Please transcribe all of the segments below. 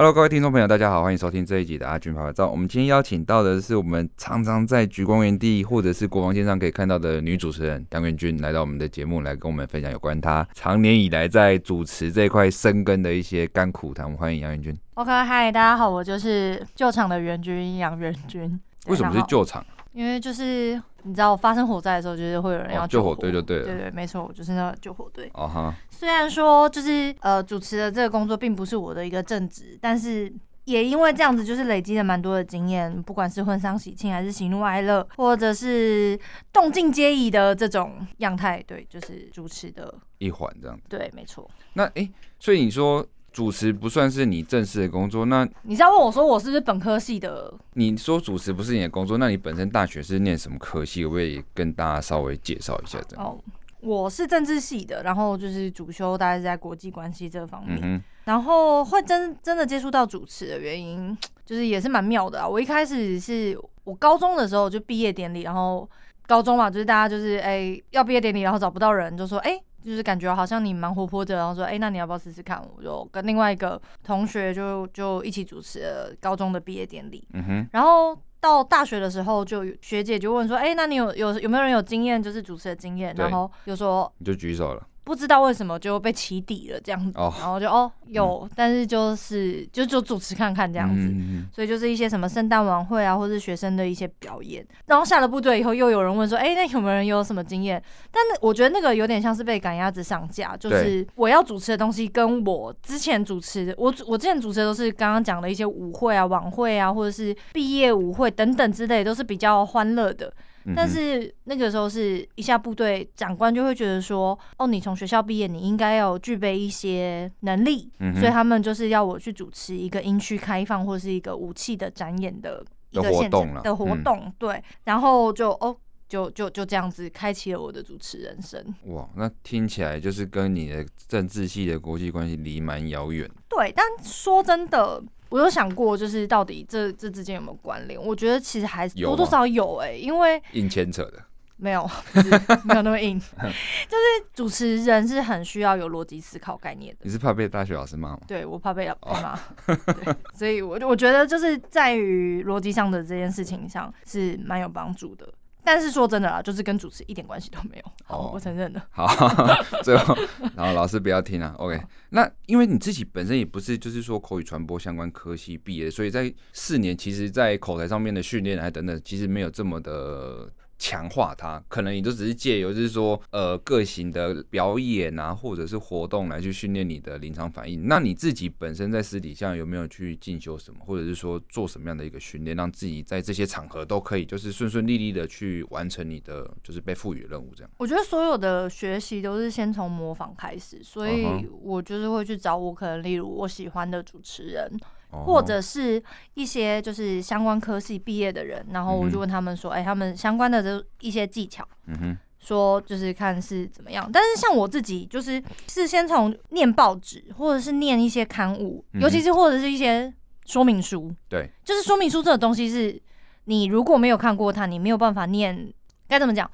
Hello，各位听众朋友，大家好，欢迎收听这一集的阿军拍拍照。我们今天邀请到的是我们常常在橘光园地或者是国王线上可以看到的女主持人杨元君，来到我们的节目来跟我们分享有关她常年以来在主持这一块深耕的一些甘苦谈。我们欢迎杨元君。OK，嗨，大家好，我就是救场的元君杨元君。为什么是救场？因为就是你知道，发生火灾的时候，就是会有人要救火，哦、救火队，就对了。对对，没错，我就是那个救火队。哦哈。虽然说就是呃，主持的这个工作并不是我的一个正职，但是也因为这样子，就是累积了蛮多的经验，不管是婚丧喜庆，还是喜怒哀乐，或者是动静皆宜的这种样态，对，就是主持的一环这样子。对，没错。那哎、欸，所以你说。主持不算是你正式的工作，那你是要问我说我是不是本科系的？你说主持不是你的工作，那你本身大学是念什么科系？可以跟大家稍微介绍一下这样？哦，我是政治系的，然后就是主修大概是在国际关系这方面，嗯、然后会真真的接触到主持的原因，就是也是蛮妙的啊。我一开始是我高中的时候就毕业典礼，然后高中嘛，就是大家就是哎、欸、要毕业典礼，然后找不到人，就说哎。欸就是感觉好像你蛮活泼的，然后说，哎、欸，那你要不要试试看？我就跟另外一个同学就就一起主持了高中的毕业典礼。嗯哼。然后到大学的时候，就学姐就问说，哎、欸，那你有有有没有人有经验，就是主持的经验？然后就说，你就举手了。不知道为什么就被起底了这样子，oh, 然后就哦有、嗯，但是就是就就主持看看这样子，嗯、所以就是一些什么圣诞晚会啊，或是学生的一些表演。然后下了部队以后，又有人问说，哎、欸，那有没有人有什么经验？但是我觉得那个有点像是被赶鸭子上架，就是我要主持的东西跟我之前主持的，我我之前主持的都是刚刚讲的一些舞会啊、晚会啊，或者是毕业舞会等等之类，都是比较欢乐的。但是那个时候是一下部队，长官就会觉得说，哦，你从学校毕业，你应该要具备一些能力，所以他们就是要我去主持一个营区开放或是一个武器的展演的一个现场的活动，对，然后就哦，就就就这样子开启了我的主持人生。哇，那听起来就是跟你的政治系的国际关系离蛮遥远。对，但说真的。我有想过，就是到底这这之间有没有关联？我觉得其实还是多多少少有哎、欸，因为硬牵扯的没有，没有那么硬。就是主持人是很需要有逻辑思考概念的。你是怕被大学老师骂吗？对，我怕被老师骂，对，所以我我觉得就是在于逻辑上的这件事情上是蛮有帮助的。但是说真的啦，就是跟主持一点关系都没有。好，oh, 我承认了。好，最后，然后老师不要听啊。OK，那因为你自己本身也不是就是说口语传播相关科系毕业，所以在四年，其实在口才上面的训练还等等，其实没有这么的。强化它，可能你都只是借由就是说，呃，个性的表演啊，或者是活动来去训练你的临场反应。那你自己本身在私底下有没有去进修什么，或者是说做什么样的一个训练，让自己在这些场合都可以就是顺顺利利的去完成你的就是被赋予的任务？这样，我觉得所有的学习都是先从模仿开始，所以我就是会去找我可能例如我喜欢的主持人。或者是一些就是相关科系毕业的人，然后我就问他们说：“哎、欸，他们相关的这一些技巧，嗯哼，说就是看是怎么样。但是像我自己，就是是先从念报纸，或者是念一些刊物，尤其是或者是一些说明书。对，就是说明书这个东西是，你如果没有看过它，你没有办法念。该怎么讲？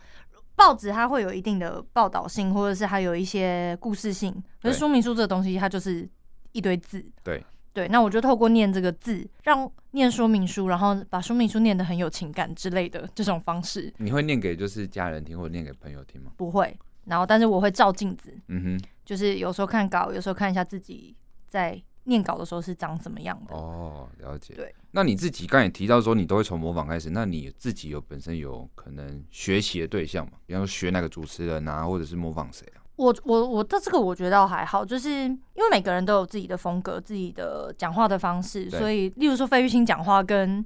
报纸它会有一定的报道性，或者是还有一些故事性。可是说明书这个东西，它就是一堆字。对。对，那我就透过念这个字，让念说明书，然后把说明书念得很有情感之类的这种方式。你会念给就是家人听，或者念给朋友听吗？不会。然后，但是我会照镜子，嗯哼，就是有时候看稿，有时候看一下自己在念稿的时候是长怎么样的。哦，了解。对，那你自己刚才也提到说你都会从模仿开始，那你自己有本身有可能学习的对象吗？比方说学哪个主持人啊，或者是模仿谁啊？我我我的这个我觉得还好，就是因为每个人都有自己的风格，自己的讲话的方式，所以例如说费玉清讲话跟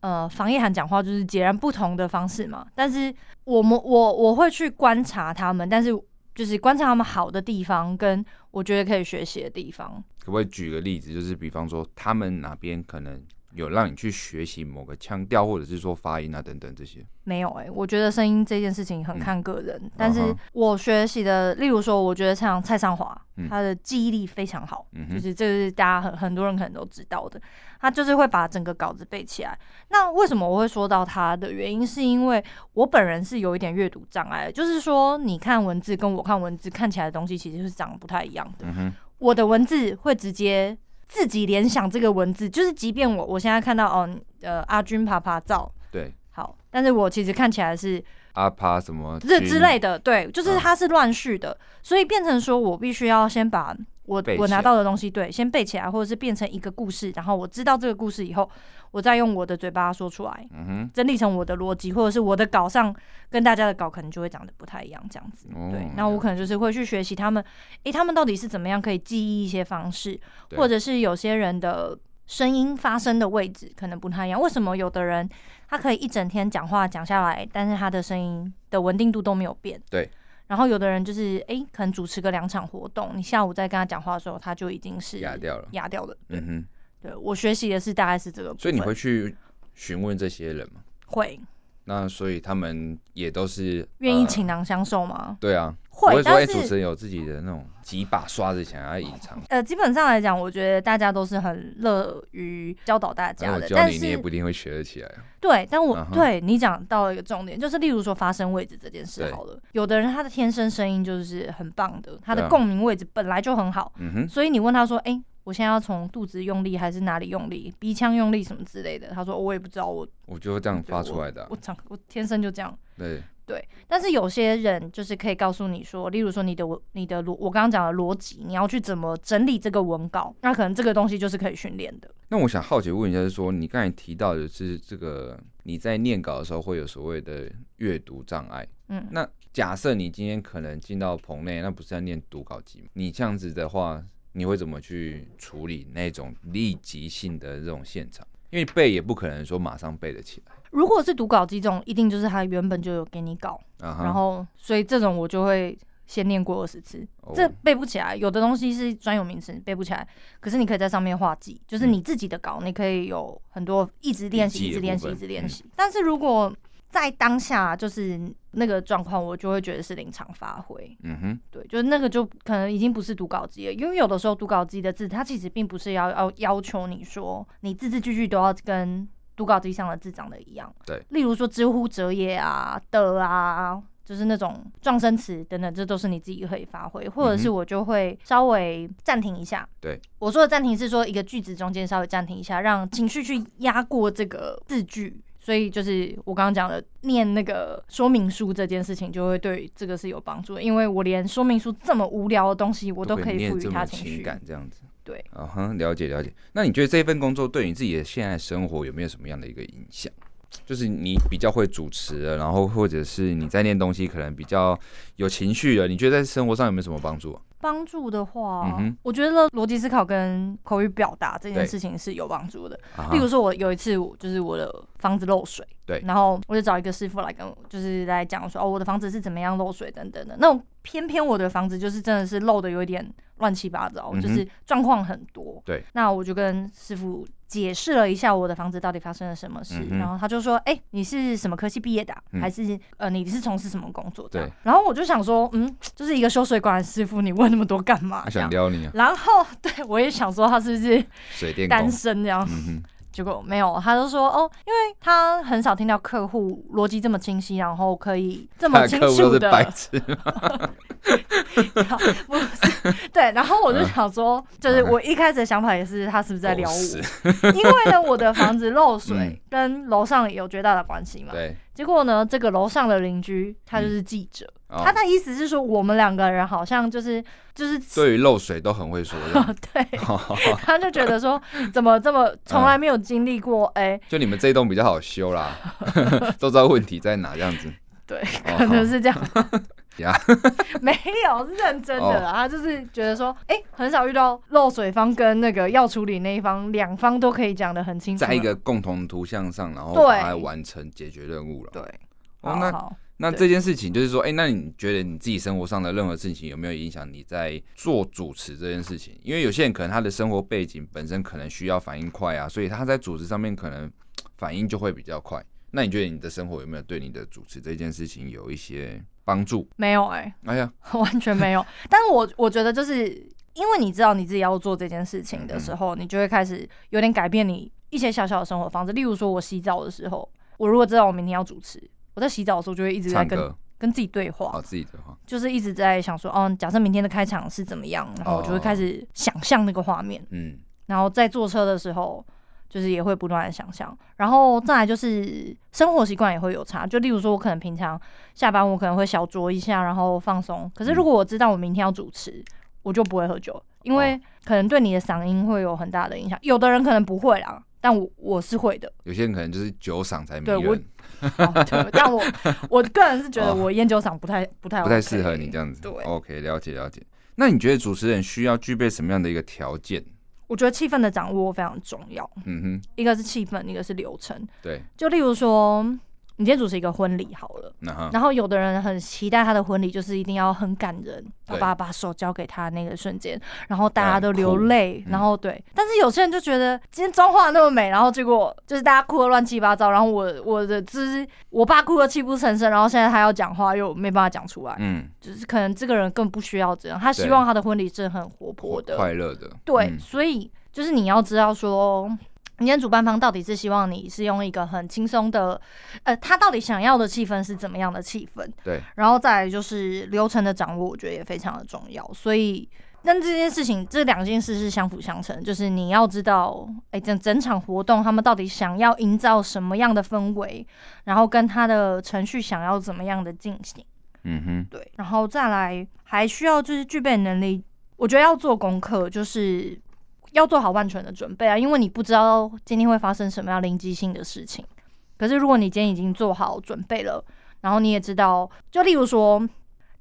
呃房一涵讲话就是截然不同的方式嘛。但是我们我我会去观察他们，但是就是观察他们好的地方，跟我觉得可以学习的地方。可不可以举个例子，就是比方说他们哪边可能？有让你去学习某个腔调，或者是说发音啊等等这些？没有哎、欸，我觉得声音这件事情很看个人。嗯、但是我学习的，例如说，我觉得像蔡尚华，他的记忆力非常好，嗯、就是这个是大家很很多人可能都知道的。他就是会把整个稿子背起来。那为什么我会说到他的原因，是因为我本人是有一点阅读障碍，就是说你看文字跟我看文字看起来的东西其实是长得不太一样的。嗯、我的文字会直接。自己联想这个文字，就是即便我我现在看到哦，呃，阿军爬爬照，对，好，但是我其实看起来是阿爬什么这之类的，对，就是它是乱序的，嗯、所以变成说我必须要先把。我我拿到的东西，对，先背起来，或者是变成一个故事，然后我知道这个故事以后，我再用我的嘴巴说出来，嗯哼，整理成我的逻辑，或者是我的稿上跟大家的稿可能就会长得不太一样，这样子，哦、对，那我可能就是会去学习他们，诶、欸，他们到底是怎么样可以记忆一些方式，或者是有些人的声音发声的位置可能不太一样，为什么有的人他可以一整天讲话讲下来，但是他的声音的稳定度都没有变，对。然后有的人就是哎，可能主持个两场活动，你下午再跟他讲话的时候，他就已经是哑掉了，哑掉了。嗯哼，对，我学习的是大概是这个。所以你会去询问这些人吗？会。那所以他们也都是愿意倾囊相授吗？呃、对啊。会，但是主持人有自己的那种几把刷子想要隐藏。呃，基本上来讲，我觉得大家都是很乐于教导大家的。我教你，你也不一定会学得起来。对，但我对你讲到了一个重点，就是例如说发声位置这件事好了。有的人他的天生声音就是很棒的，他的共鸣位置本来就很好。嗯哼。所以你问他说：“哎，我现在要从肚子用力还是哪里用力？鼻腔用力什么之类的？”他说：“我也不知道，我我就这样发出来的。我长我天生就这样。”对。对，但是有些人就是可以告诉你说，例如说你的你的逻，我刚刚讲的逻辑，你要去怎么整理这个文稿，那可能这个东西就是可以训练的。那我想好奇问一下，就是说你刚才提到的是这个你在念稿的时候会有所谓的阅读障碍，嗯，那假设你今天可能进到棚内，那不是要念读稿机吗？你这样子的话，你会怎么去处理那种立即性的这种现场？因为背也不可能说马上背得起来。如果是读稿机这种，一定就是他原本就有给你稿，uh huh. 然后所以这种我就会先念过二十次，oh. 这背不起来。有的东西是专有名词，背不起来，可是你可以在上面画记，就是你自己的稿，你可以有很多一直练习，一直练习，一直练习。但是如果在当下就是那个状况，我就会觉得是临场发挥。嗯哼，对，就是那个就可能已经不是读稿机了，因为有的时候读稿机的字，它其实并不是要要要求你说你字字句句都要跟。读稿机上的字长得一样，对，例如说知乎者也啊的啊，就是那种撞声词等等，这都是你自己可以发挥，或者是我就会稍微暂停一下。对，我说的暂停是说一个句子中间稍微暂停一下，让情绪去压过这个字句。所以就是我刚刚讲的念那个说明书这件事情，就会对这个是有帮助的，因为我连说明书这么无聊的东西，我都可以赋予它情绪感，这样子。对，啊哈，了解了解。那你觉得这份工作对你自己的现在生活有没有什么样的一个影响？就是你比较会主持了，然后或者是你在念东西可能比较有情绪了，你觉得在生活上有没有什么帮助啊？帮助的话，嗯、我觉得逻辑思考跟口语表达这件事情是有帮助的。对例如说，我有一次就是我的房子漏水，对，然后我就找一个师傅来跟我，就是来讲说，哦，我的房子是怎么样漏水等等的。那种偏偏我的房子就是真的是漏的有一点乱七八糟，嗯、就是状况很多。对，那我就跟师傅解释了一下我的房子到底发生了什么事，嗯、然后他就说，哎、欸，你是什么科系毕业的、啊？嗯、还是呃，你是从事什么工作的？对，然后我就想说，嗯，就是一个修水管的师傅，你问那么多干嘛？他想撩你啊？然后对我也想说，他是不是水电单身这样？结果没有，他就说哦，因为他很少听到客户逻辑这么清晰，然后可以这么清楚的。白痴 不是，对，然后我就想说，就是我一开始的想法也是，他是不是在撩我？因为呢，我的房子漏水跟楼上有绝大的关系嘛。对。结果呢，这个楼上的邻居他就是记者，嗯哦、他的意思是说，我们两个人好像就是就是对于漏水都很会说的，对，他就觉得说怎么这么从来没有经历过，哎、嗯，欸、就你们这一栋比较好修啦，都知道问题在哪这样子，对，可能是这样。没有，是认真的啦。他就是觉得说，哎，很少遇到漏水方跟那个要处理那一方，两方都可以讲的很清楚，在一个共同图像上，然后把它完成解决任务了。对，哦，那那这件事情就是说，哎，那你觉得你自己生活上的任何事情有没有影响你在做主持这件事情？因为有些人可能他的生活背景本身可能需要反应快啊，所以他在主持上面可能反应就会比较快。那你觉得你的生活有没有对你的主持这件事情有一些？帮助。没有哎、欸，哎呀，完全没有。但是我我觉得，就是因为你知道你自己要做这件事情的时候，嗯、你就会开始有点改变你一些小小的生活方式。例如说，我洗澡的时候，我如果知道我明天要主持，我在洗澡的时候就会一直在跟跟自己对话，哦，自己对话，就是一直在想说，哦，假设明天的开场是怎么样，然后我就会开始想象那个画面，嗯。然后在坐车的时候，就是也会不断的想象，然后再来就是生活习惯也会有差。就例如说，我可能平常下班我可能会小酌一下，然后放松。可是如果我知道我明天要主持，我就不会喝酒，因为可能对你的嗓音会有很大的影响。有的人可能不会啦，但我我是会的。有些人可能就是酒嗓才迷人。对，我，哦、但我 我个人是觉得我烟酒嗓不太不太、OK、不太适合你这样子。对，OK，了解了解。那你觉得主持人需要具备什么样的一个条件？我觉得气氛的掌握非常重要。嗯哼，一个是气氛，一个是流程。对，就例如说。你今天主持一个婚礼好了，uh-huh. 然后有的人很期待他的婚礼，就是一定要很感人，爸爸把手交给他那个瞬间，然后大家都流泪，然后对、嗯，但是有些人就觉得今天妆化那么美，然后结果就是大家哭的乱七八糟，然后我我的就是我爸哭的泣不成声，然后现在他要讲话又没办法讲出来，嗯，就是可能这个人更不需要这样，他希望他的婚礼是很活泼的、快乐的，对、嗯，所以就是你要知道说。今天主办方到底是希望你是用一个很轻松的，呃，他到底想要的气氛是怎么样的气氛？对，然后再来就是流程的掌握，我觉得也非常的重要。所以，那这件事情，这两件事是相辅相成，就是你要知道，哎，整整场活动他们到底想要营造什么样的氛围，然后跟他的程序想要怎么样的进行。嗯哼，对，然后再来还需要就是具备能力，我觉得要做功课，就是。要做好万全的准备啊，因为你不知道今天会发生什么样灵机性的事情。可是如果你今天已经做好准备了，然后你也知道，就例如说，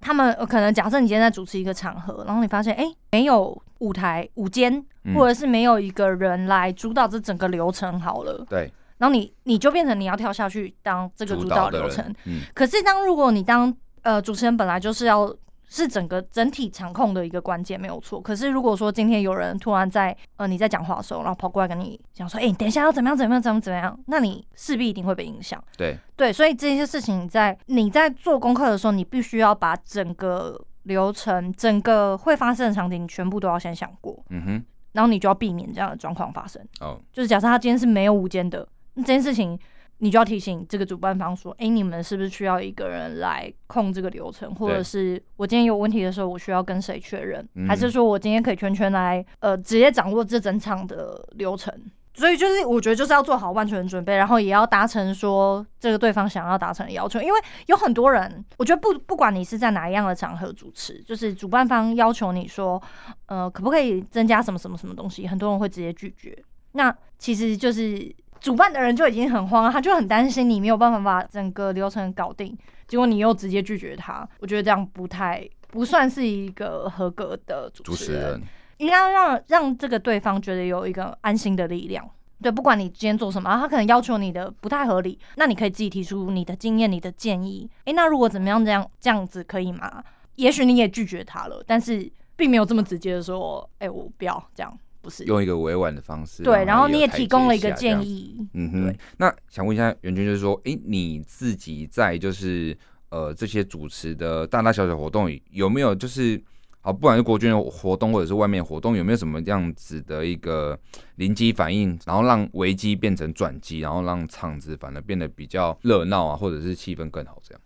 他们可能假设你今天在主持一个场合，然后你发现哎、欸，没有舞台舞间，或者是没有一个人来主导这整个流程好了。对。然后你你就变成你要跳下去当这个主导流程。嗯。可是当如果你当呃主持人本来就是要。是整个整体场控的一个关键，没有错。可是如果说今天有人突然在呃你在讲话的时候，然后跑过来跟你讲说，哎、欸，你等一下要怎么样怎么样怎么怎么样，那你势必一定会被影响。对对，所以这些事情在你在做功课的时候，你必须要把整个流程、整个会发生的场景，全部都要先想过。嗯哼，然后你就要避免这样的状况发生。哦，就是假设他今天是没有午间的，那这件事情。你就要提醒这个主办方说：“哎、欸，你们是不是需要一个人来控这个流程？或者是我今天有问题的时候，我需要跟谁确认、嗯？还是说我今天可以全权来呃直接掌握这整场的流程？所以就是我觉得就是要做好万全的准备，然后也要达成说这个对方想要达成的要求。因为有很多人，我觉得不不管你是在哪一样的场合主持，就是主办方要求你说，呃，可不可以增加什么什么什么东西，很多人会直接拒绝。那其实就是。”主办的人就已经很慌了，他就很担心你没有办法把整个流程搞定，结果你又直接拒绝他，我觉得这样不太不算是一个合格的主持人，应该让让这个对方觉得有一个安心的力量。对，不管你今天做什么，他可能要求你的不太合理，那你可以自己提出你的经验、你的建议。诶，那如果怎么样这样这样子可以吗？也许你也拒绝他了，但是并没有这么直接的说，诶，我不要这样。不是用一个委婉的方式，对，然后你也提供了一个建议，嗯哼。那想问一下袁军，就是说，哎、欸，你自己在就是呃这些主持的大大小小活动，有没有就是好，不管是国军的活动或者是外面活动，有没有什么样子的一个临机反应，然后让危机变成转机，然后让场子反而变得比较热闹啊，或者是气氛更好这样？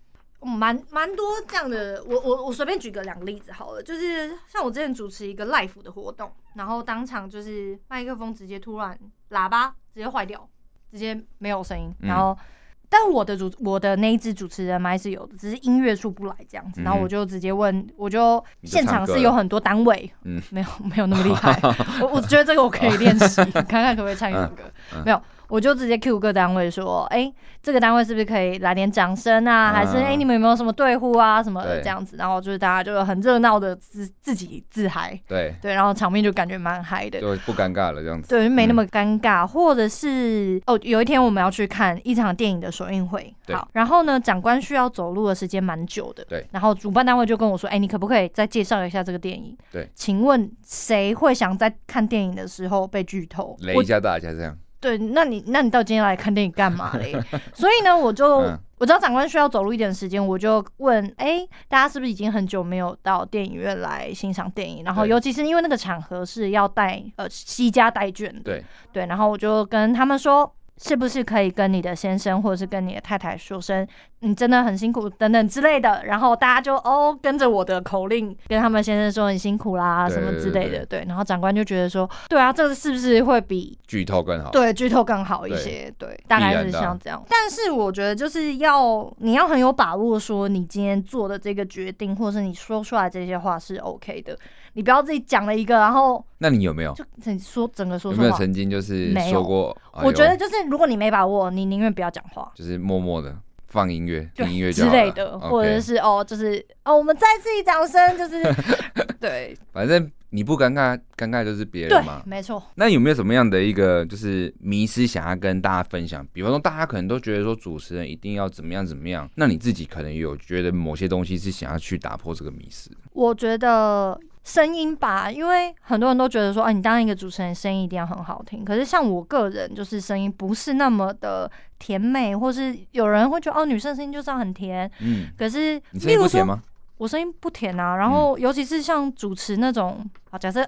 蛮蛮多这样的，我我我随便举个两个例子好了，就是像我之前主持一个 l i f e 的活动，然后当场就是麦克风直接突然喇叭直接坏掉，直接没有声音，然后。嗯但我的主我的那一支主持人麦是有的，只是音乐出不来这样子，然后我就直接问，我就现场是有很多单位，嗯，没有没有那么厉害，我我觉得这个我可以练习，看看可不可以唱一首歌，没有，我就直接 Q 各单位说，哎，这个单位是不是可以来点掌声啊？还是哎你们有没有什么对呼啊什么的这样子？然后就是大家就很热闹的自自己自嗨，对对，然后场面就感觉蛮嗨的，就不尴尬了这样子，对，没那么尴尬，或者是哦有一天我们要去看一场电影的。首映会好，然后呢，长官需要走路的时间蛮久的，对。然后主办单位就跟我说：“哎、欸，你可不可以再介绍一下这个电影？”对，请问谁会想在看电影的时候被剧透？雷一下大家这样。对，那你那你到今天来看电影干嘛嘞？所以呢，我就、嗯、我知道长官需要走路一点时间，我就问：哎、欸，大家是不是已经很久没有到电影院来欣赏电影？然后尤其是因为那个场合是要带呃西家带卷的，对对。然后我就跟他们说。是不是可以跟你的先生或者是跟你的太太说声，你真的很辛苦等等之类的，然后大家就哦跟着我的口令跟他们先生说很辛苦啦什么之类的，对，然后长官就觉得说，对啊，这个是不是会比剧透更好？对，剧透更好一些，对，对，大概是像这样。但是我觉得就是要你要很有把握，说你今天做的这个决定，或是你说出来这些话是 OK 的。你不要自己讲了一个，然后那你有没有就你说整个说有没有曾经就是说过？我觉得就是如果你没把握，你宁愿不要讲话，就是默默的放音乐，听音乐之类的，或者是哦，就是哦，我们再次一掌声，就是 对，反正你不尴尬，尴尬就是别人嘛，没错。那有没有什么样的一个就是迷思想要跟大家分享？比方说，大家可能都觉得说主持人一定要怎么样怎么样，那你自己可能有觉得某些东西是想要去打破这个迷思？我觉得。声音吧，因为很多人都觉得说，哎，你当一个主持人，声音一定要很好听。可是像我个人，就是声音不是那么的甜美，或是有人会觉得，哦，女生声音就是要很甜。嗯。可是，你声音不甜吗？我声音不甜啊。然后，尤其是像主持那种，啊，假设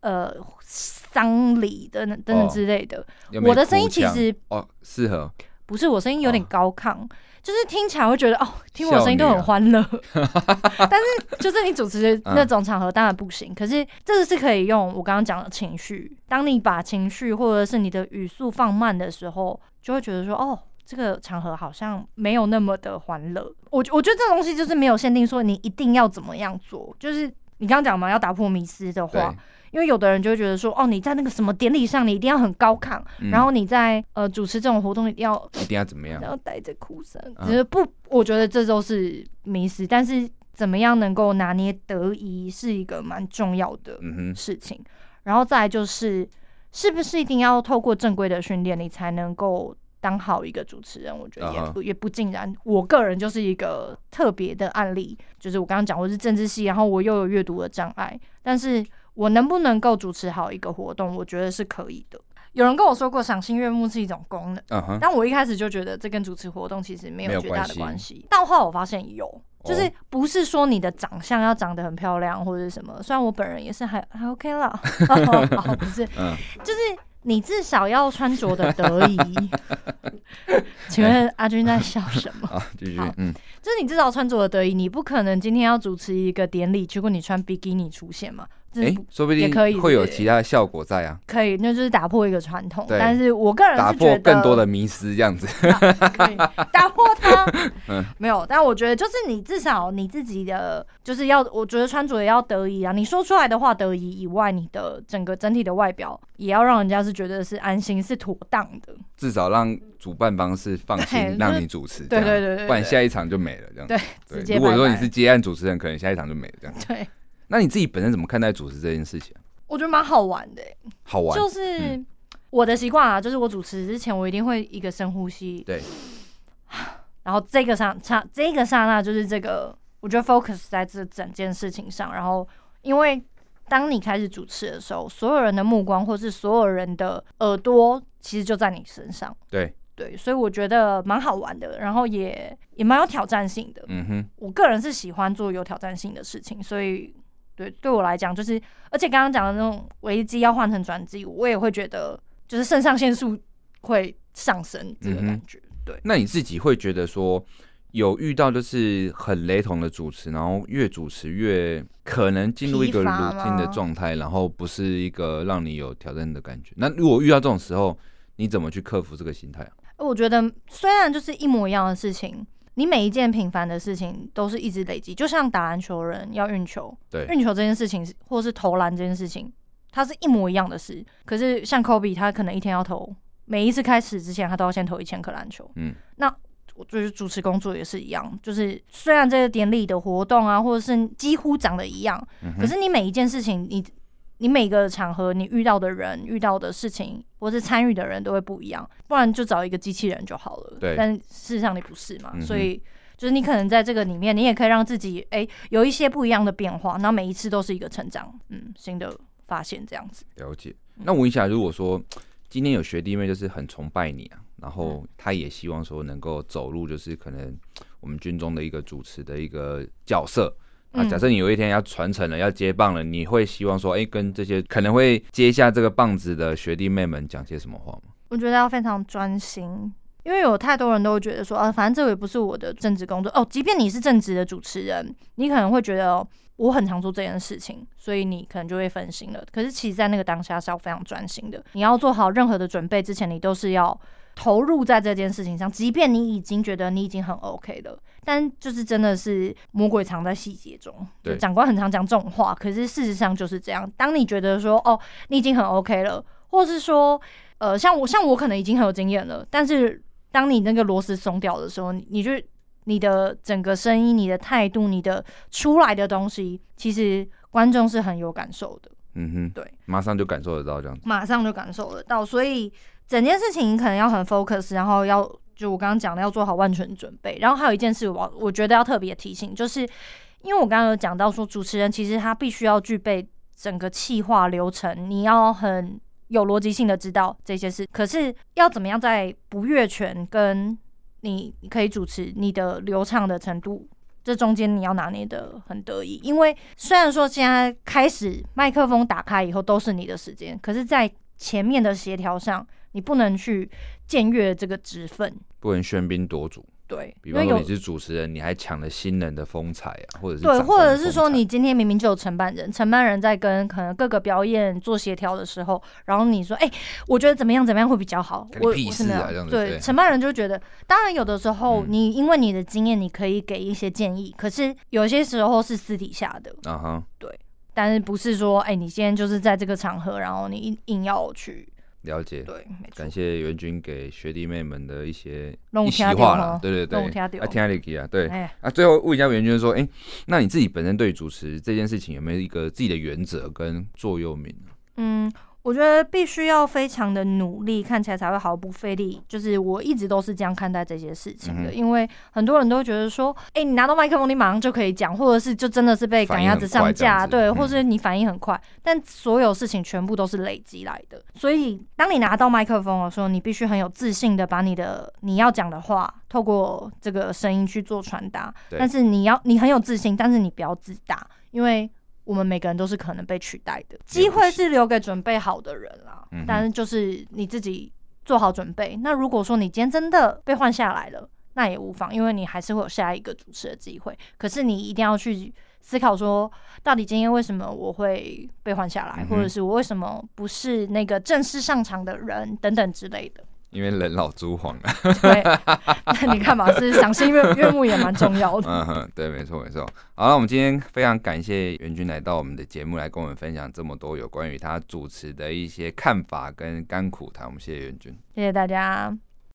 呃丧礼的等等之类的，我的声音其实哦适合。不是，我声音有点高亢。就是听起来会觉得哦，听我声音都很欢乐，啊、但是就是你主持的那种场合当然不行。嗯、可是这个是可以用我刚刚讲的情绪，当你把情绪或者是你的语速放慢的时候，就会觉得说哦，这个场合好像没有那么的欢乐。我我觉得这东西就是没有限定说你一定要怎么样做，就是你刚刚讲嘛，要打破迷思的话。因为有的人就会觉得说，哦，你在那个什么典礼上，你一定要很高亢，嗯、然后你在呃主持这种活动一定要一定要怎么样，然后带着哭声，只是不，我觉得这都是迷失。但是怎么样能够拿捏得宜，是一个蛮重要的事情。嗯、然后再来就是，是不是一定要透过正规的训练，你才能够当好一个主持人？我觉得也不、uh. 也不尽然。我个人就是一个特别的案例，就是我刚刚讲我是政治系，然后我又有阅读的障碍，但是。我能不能够主持好一个活动？我觉得是可以的。有人跟我说过，赏心悦目是一种功能，uh huh. 但我一开始就觉得这跟主持活动其实没有绝大的关系。但后来我发现有，就是不是说你的长相要长得很漂亮或者什么。虽然我本人也是还还 OK 啦，好 不是，就是你至少要穿着的得宜。请问阿军在笑什么？好，嗯，就是你至少穿着的得宜，你不可能今天要主持一个典礼，结果你穿比基尼出现嘛？哎、欸，说不定会有其他的效果在啊。可以，那就是打破一个传统。对但是我个人是打破更多的迷思，这样子。可以 打破它。嗯，没有。但我觉得，就是你至少你自己的，就是要，我觉得穿着也要得宜啊。你说出来的话得宜以外，你的整个整体的外表也要让人家是觉得是安心、是妥当的。至少让主办方是放心让你主持，对对对对，不然下一场就没了这样。对，对，对，如果说你是接案主持人，可能下一场就没了这样。对。那你自己本身怎么看待主持这件事情？我觉得蛮好玩的，好玩。就是我的习惯啊，就是我主持之前，我一定会一个深呼吸，对。然后这个刹刹，这个刹那就是这个，我觉得 focus 在这整件事情上。然后，因为当你开始主持的时候，所有人的目光或是所有人的耳朵，其实就在你身上。对对，所以我觉得蛮好玩的，然后也也蛮有挑战性的。嗯哼，我个人是喜欢做有挑战性的事情，所以。对，对我来讲就是，而且刚刚讲的那种危机要换成转机，我也会觉得就是肾上腺素会上升这个感觉。嗯、对，那你自己会觉得说有遇到就是很雷同的主持，然后越主持越可能进入一个 routine 的状态，然后不是一个让你有挑战的感觉。那如果遇到这种时候，你怎么去克服这个心态？我觉得虽然就是一模一样的事情。你每一件平凡的事情都是一直累积，就像打篮球人要运球，对，运球这件事情，或是投篮这件事情，它是一模一样的事。可是像科比，他可能一天要投，每一次开始之前，他都要先投一千颗篮球。嗯，那我就是主持工作也是一样，就是虽然这个典礼的活动啊，或者是几乎长得一样，嗯、可是你每一件事情，你。你每个场合，你遇到的人、遇到的事情，或是参与的人都会不一样，不然就找一个机器人就好了。对，但事实上你不是嘛，嗯、所以就是你可能在这个里面，你也可以让自己哎、欸、有一些不一样的变化，那每一次都是一个成长，嗯，新的发现这样子。了解。那我问一下，如果说今天有学弟妹就是很崇拜你啊，然后他也希望说能够走入就是可能我们军中的一个主持的一个角色。啊，假设你有一天要传承了，要接棒了，你会希望说，哎、欸，跟这些可能会接下这个棒子的学弟妹们讲些什么话吗？我觉得要非常专心，因为有太多人都会觉得说啊，反正这个也不是我的正职工作哦。即便你是正职的主持人，你可能会觉得我很常做这件事情，所以你可能就会分心了。可是其实，在那个当下是要非常专心的。你要做好任何的准备之前，你都是要投入在这件事情上。即便你已经觉得你已经很 OK 了，但就是真的是魔鬼藏在细节中。对，长官很常讲这种话，可是事实上就是这样。当你觉得说哦，你已经很 OK 了，或是说。呃，像我像我可能已经很有经验了，但是当你那个螺丝松掉的时候，你就你的整个声音、你的态度、你的出来的东西，其实观众是很有感受的。嗯哼，对，马上就感受得到这样子，马上就感受得到。所以整件事情可能要很 focus，然后要就我刚刚讲的要做好万全准备。然后还有一件事我，我觉得要特别提醒，就是因为我刚刚有讲到说，主持人其实他必须要具备整个企划流程，你要很。有逻辑性的知道这些事，可是要怎么样在不越权跟你可以主持你的流畅的程度，这中间你要拿捏得很得意。因为虽然说现在开始麦克风打开以后都是你的时间，可是，在前面的协调上，你不能去僭越这个职分，不能喧宾夺主。对，比方说你是主持人，你还抢了新人的风采啊，或者是对，或者是说你今天明明就有承办人，承办人在跟可能各个表演做协调的时候，然后你说，哎、欸，我觉得怎么样怎么样会比较好，我是没有对，承办人就觉得，当然有的时候你因为你的经验，你可以给一些建议，嗯、可是有些时候是私底下的，啊哈，对，但是不是说，哎、欸，你今天就是在这个场合，然后你硬硬要去。了解，对，感谢元军给学弟妹们的一些一席话了，对对对，啊，听得起啊，对，啊，最后问一下元军说，哎、欸，那你自己本身对主持这件事情有没有一个自己的原则跟座右铭？嗯。我觉得必须要非常的努力，看起来才会毫不费力。就是我一直都是这样看待这些事情的，因为很多人都觉得说，哎，你拿到麦克风，你马上就可以讲，或者是就真的是被赶鸭子上架，对，或者是你反应很快。但所有事情全部都是累积来的，所以当你拿到麦克风的时候，你必须很有自信的把你的你要讲的话透过这个声音去做传达。但是你要你很有自信，但是你不要自大，因为。我们每个人都是可能被取代的，机会是留给准备好的人啦。但是就是你自己做好准备。那如果说你今天真的被换下来了，那也无妨，因为你还是会有下一个主持的机会。可是你一定要去思考说，到底今天为什么我会被换下来，或者是我为什么不是那个正式上场的人等等之类的。因为人老珠黄了，对，那你看嘛，是赏心悦悦目也蛮重要的。嗯哼，对，没错没错。好，了我们今天非常感谢袁军来到我们的节目，来跟我们分享这么多有关于他主持的一些看法跟甘苦谈。我们谢谢袁军，谢谢大家。